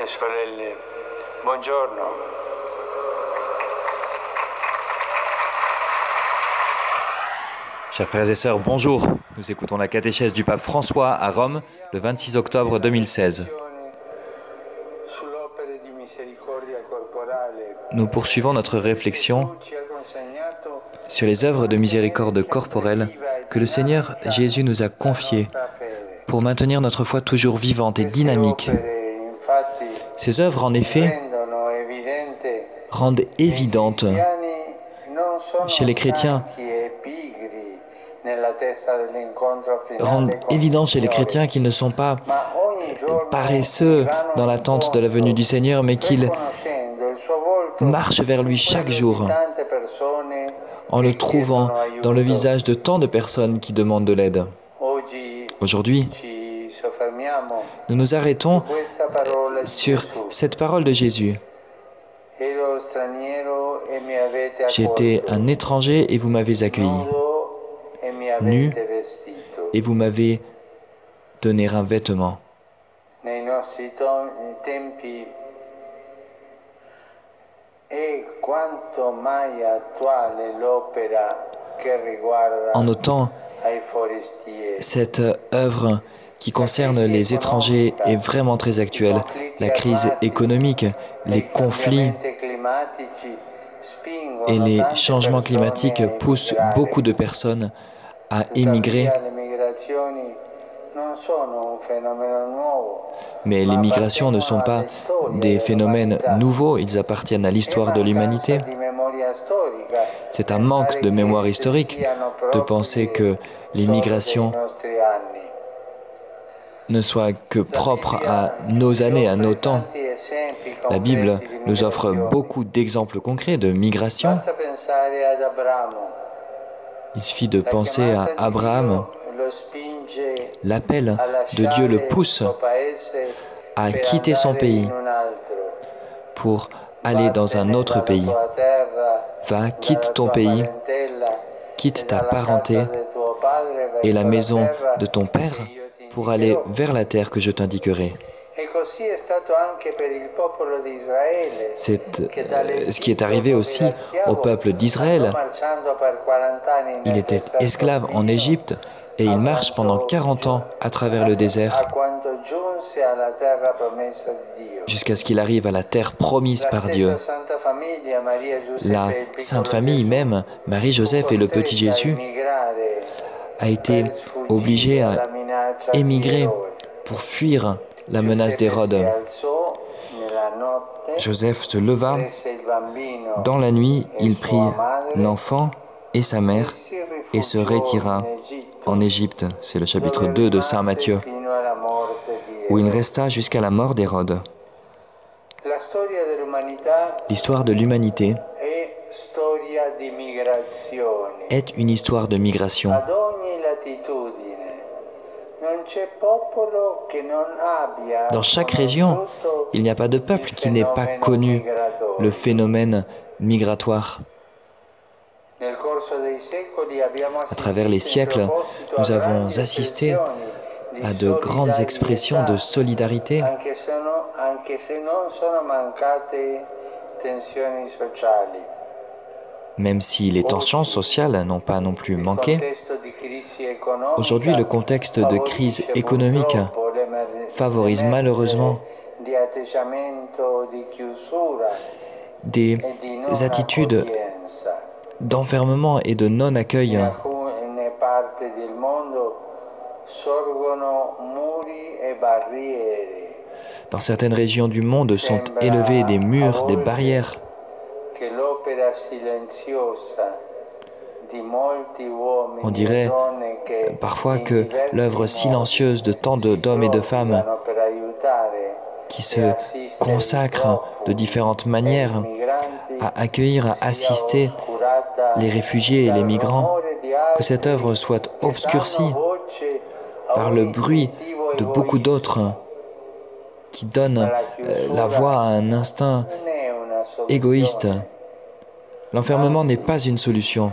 e. Chers frères et sœurs, bonjour. Nous écoutons la catéchèse du pape François à Rome le 26 octobre 2016. Nous poursuivons notre réflexion sur les œuvres de miséricorde corporelle que le Seigneur Jésus nous a confiées pour maintenir notre foi toujours vivante et dynamique. Ces œuvres, en effet, rendent évidente chez les chrétiens rendent évident chez les chrétiens qu'ils ne sont pas paresseux dans l'attente de la venue du Seigneur, mais qu'ils marchent vers lui chaque jour en le trouvant dans le visage de tant de personnes qui demandent de l'aide. Aujourd'hui, nous nous arrêtons sur cette parole de Jésus. J'étais un étranger et vous m'avez accueilli, nu et vous m'avez donné un vêtement. En temps, cette œuvre qui concerne les étrangers est vraiment très actuelle. La crise économique, les conflits et les changements climatiques poussent beaucoup de personnes à émigrer. Mais les migrations ne sont pas des phénomènes nouveaux, ils appartiennent à l'histoire de l'humanité. C'est un manque de mémoire historique de penser que les migrations ne soient que propres à nos années, à nos temps. La Bible nous offre beaucoup d'exemples concrets de migration. Il suffit de penser à Abraham. L'appel de Dieu le pousse à quitter son pays pour aller dans un autre pays. Va, quitte ton pays, quitte ta parenté et la maison de ton père pour aller vers la terre que je t'indiquerai. C'est euh, ce qui est arrivé aussi au peuple d'Israël. Il était esclave en Égypte et il marche pendant 40 ans à travers le désert jusqu'à ce qu'il arrive à la terre promise par Dieu. La Sainte Famille même, Marie-Joseph et le petit Jésus, a été obligé à émigrer pour fuir la menace d'Hérode. Joseph se leva. Dans la nuit, il prit l'enfant et sa mère et se retira en Égypte. C'est le chapitre 2 de Saint Matthieu, où il resta jusqu'à la mort d'Hérode. L'histoire de l'humanité est une histoire de migration. Dans chaque région, il n'y a pas de peuple qui n'ait pas connu le phénomène migratoire. À travers les siècles, nous avons assisté à de grandes expressions de solidarité, même si les tensions sociales n'ont pas non plus manqué. Aujourd'hui, le contexte de crise économique favorise malheureusement des attitudes d'enfermement et de non-accueil. Dans certaines régions du monde sont élevés des murs, des barrières. On dirait parfois que l'œuvre silencieuse de tant d'hommes et de femmes qui se consacrent de différentes manières à accueillir, à assister les réfugiés et les migrants, que cette œuvre soit obscurcie par le bruit de beaucoup d'autres qui donnent euh, la voix à un instinct égoïste. L'enfermement n'est pas une solution.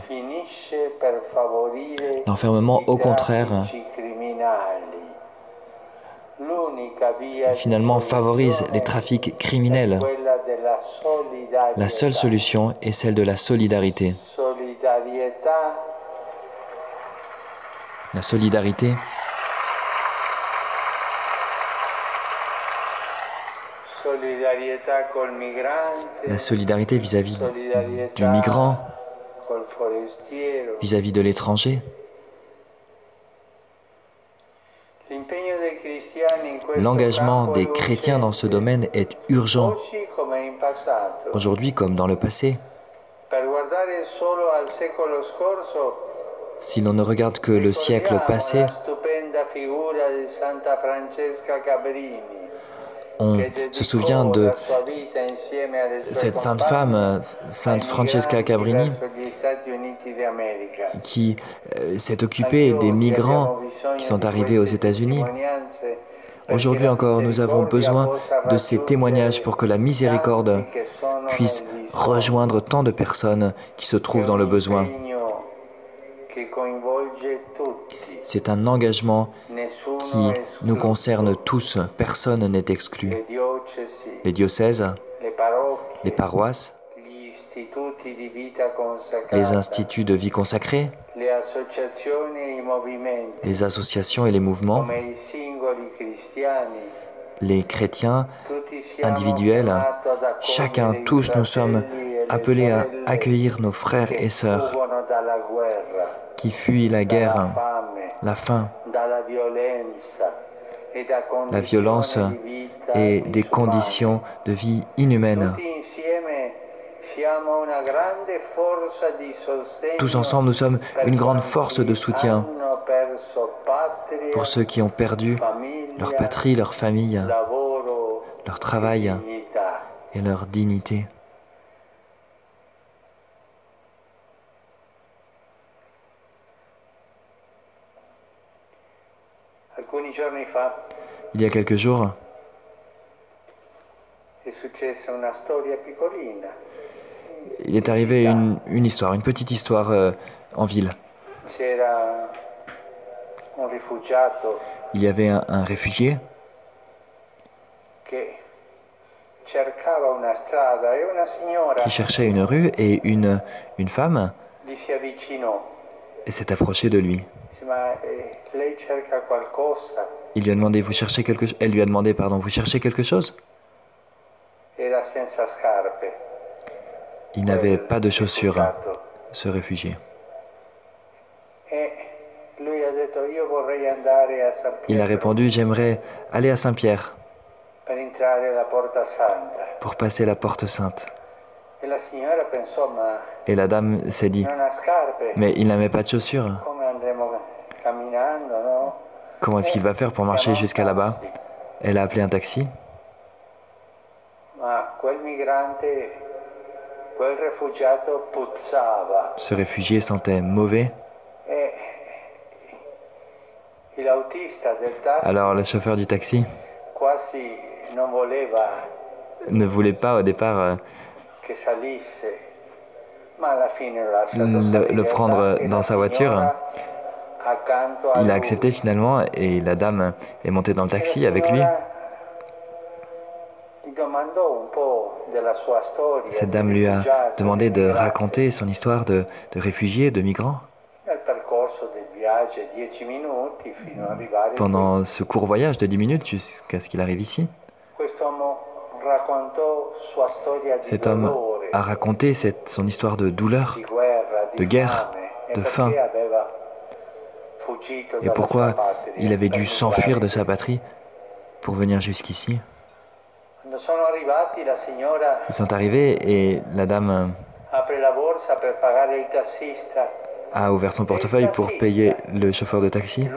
L'enfermement, au contraire, finalement favorise les trafics criminels. La seule solution est celle de la solidarité. La solidarité la solidarité vis-à-vis du migrant, vis-à-vis de l'étranger. L'engagement des chrétiens dans ce domaine est urgent, aujourd'hui comme dans le passé. Si l'on ne regarde que le siècle passé, on se souvient de cette sainte femme, Sainte Francesca Cabrini, qui euh, s'est occupée des migrants qui sont arrivés aux États-Unis. Aujourd'hui encore, nous avons besoin de ces témoignages pour que la miséricorde puisse rejoindre tant de personnes qui se trouvent dans le besoin. C'est un engagement qui nous concerne tous, personne n'est exclu. Les diocèses, les paroisses, les instituts de vie consacrés, les associations et les mouvements, les chrétiens individuels, chacun, tous nous sommes appelés à accueillir nos frères et sœurs qui fuient la guerre, la faim, la violence et des conditions de vie inhumaines. Tous ensemble, nous sommes une grande force de soutien pour ceux qui ont perdu leur patrie, leur famille, leur travail et leur dignité. Il y a quelques jours, il est arrivé une, une histoire, une petite histoire euh, en ville. Il y avait un, un réfugié. e qui cherchait une rue et une, une femme s'est approchée de lui. Il lui a demandé, vous cherchez quelque chose Elle lui a demandé, pardon, vous cherchez quelque chose? Il n'avait pas de chaussures, ce réfugié. Il a répondu, j'aimerais aller à Saint-Pierre pour passer la porte sainte. Et la dame s'est dit, mais il n'avait pas de chaussures. Comment est-ce qu'il va faire pour marcher jusqu'à là-bas? Elle a appelé un taxi, ce réfugié sentait mauvais. e Alors le chauffeur du taxi ne voulait pas au départ lasciato le, prendre dans sa voiture. Il a accepté finalement et la dame est montée dans le taxi avec lui. Cette dame lui a demandé de raconter son histoire de, de réfugié, de migrant. Nel percorso del viaggio, 10 minuti fino ad arrivare qui. Pendant ce court voyage de 10 minutes jusqu'à ce qu'il arrive ici, cet homme a raconté cette, son histoire de douleur de guerre, e de faim. et pourquoi il avait dû s'enfuir de sa patrie pour venir jusqu'ici? Ils sont arrivés et la dame tassista, a ouvert son portefeuille pour payer le chauffeur de taxi.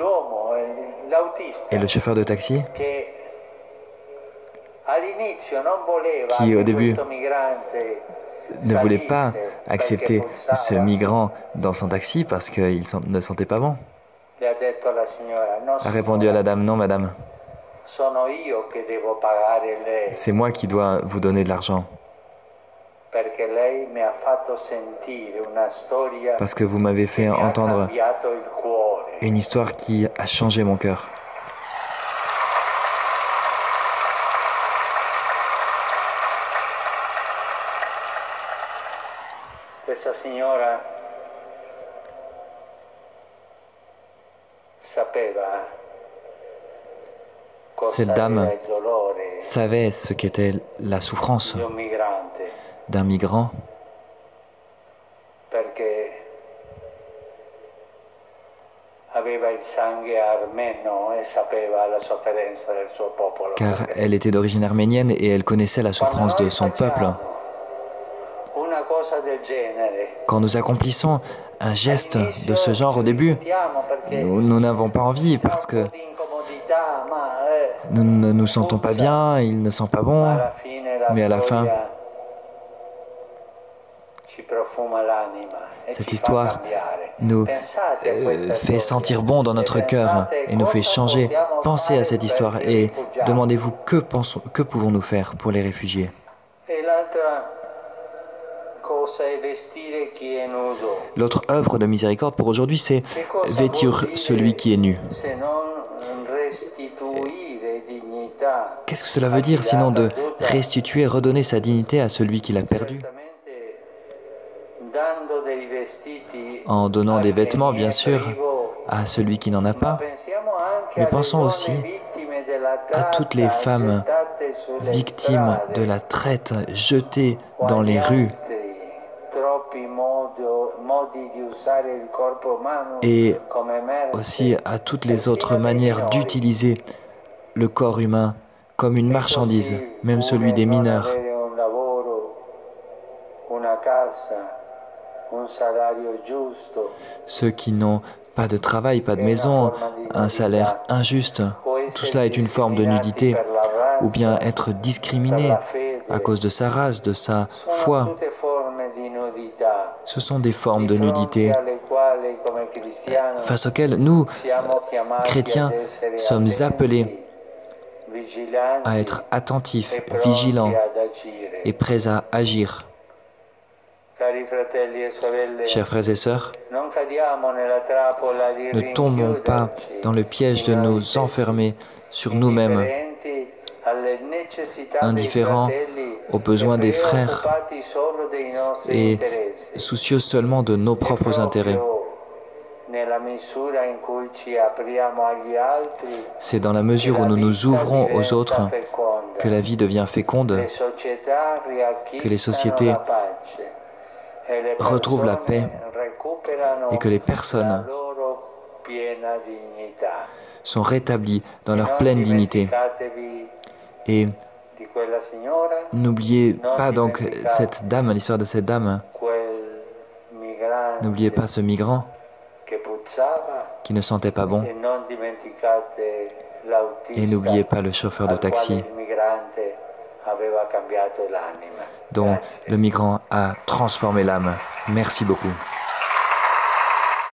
Et le chauffeur de taxi, Qui, au début, ne voulait pas accepter ce migrant dans son taxi parce qu'il ne sentait pas bon. A répondu à la dame, non madame, c'est moi qui dois vous donner de l'argent parce que vous m'avez fait entendre une histoire qui a changé mon cœur. Cette dame savait ce qu'était la souffrance d'un migrant. Car elle était d'origine arménienne et elle connaissait la souffrance de son peuple. Quand nous accomplissons un geste de ce genre au début, nous n'avons pas envie parce que nous ne nous sentons pas bien, il ne sent pas bon, mais à la fin, cette histoire nous euh, fait sentir bon dans notre cœur et nous fait changer. Pensez à cette histoire et demandez-vous que, que pouvons-nous faire pour les réfugiés? L'autre œuvre de miséricorde pour aujourd'hui, c'est vêtir celui qui est nu. Qu'est-ce que cela veut dire sinon de restituer, redonner sa dignité à celui qui l'a perdu En donnant des vêtements, bien sûr, à celui qui n'en a pas, mais pensons aussi à toutes les femmes victimes de la traite jetées dans les rues et aussi à toutes les autres manières d'utiliser le corps humain comme une marchandise, même celui des mineurs. Ceux qui n'ont pas de travail, pas de maison, un salaire injuste, tout cela est une forme de nudité, ou bien être discriminé à cause de sa race, de sa foi. Ce sont des formes de nudité face auxquelles nous, chrétiens, sommes appelés à être attentifs, vigilants et prêts à agir. Chers frères et sœurs, ne tombons pas dans le piège de nous enfermer sur nous-mêmes, indifférents aux besoins des frères et soucieux seulement de nos propres intérêts. C'est dans la mesure où nous nous ouvrons aux autres que la vie devient féconde, que les sociétés retrouvent la paix et que les personnes sont rétablies dans leur pleine dignité. Et n'oubliez pas donc cette dame, l'histoire de cette dame. N'oubliez pas ce migrant qui ne sentait pas bon. Et n'oubliez pas le chauffeur de taxi dont le migrant a transformé l'âme. Merci beaucoup.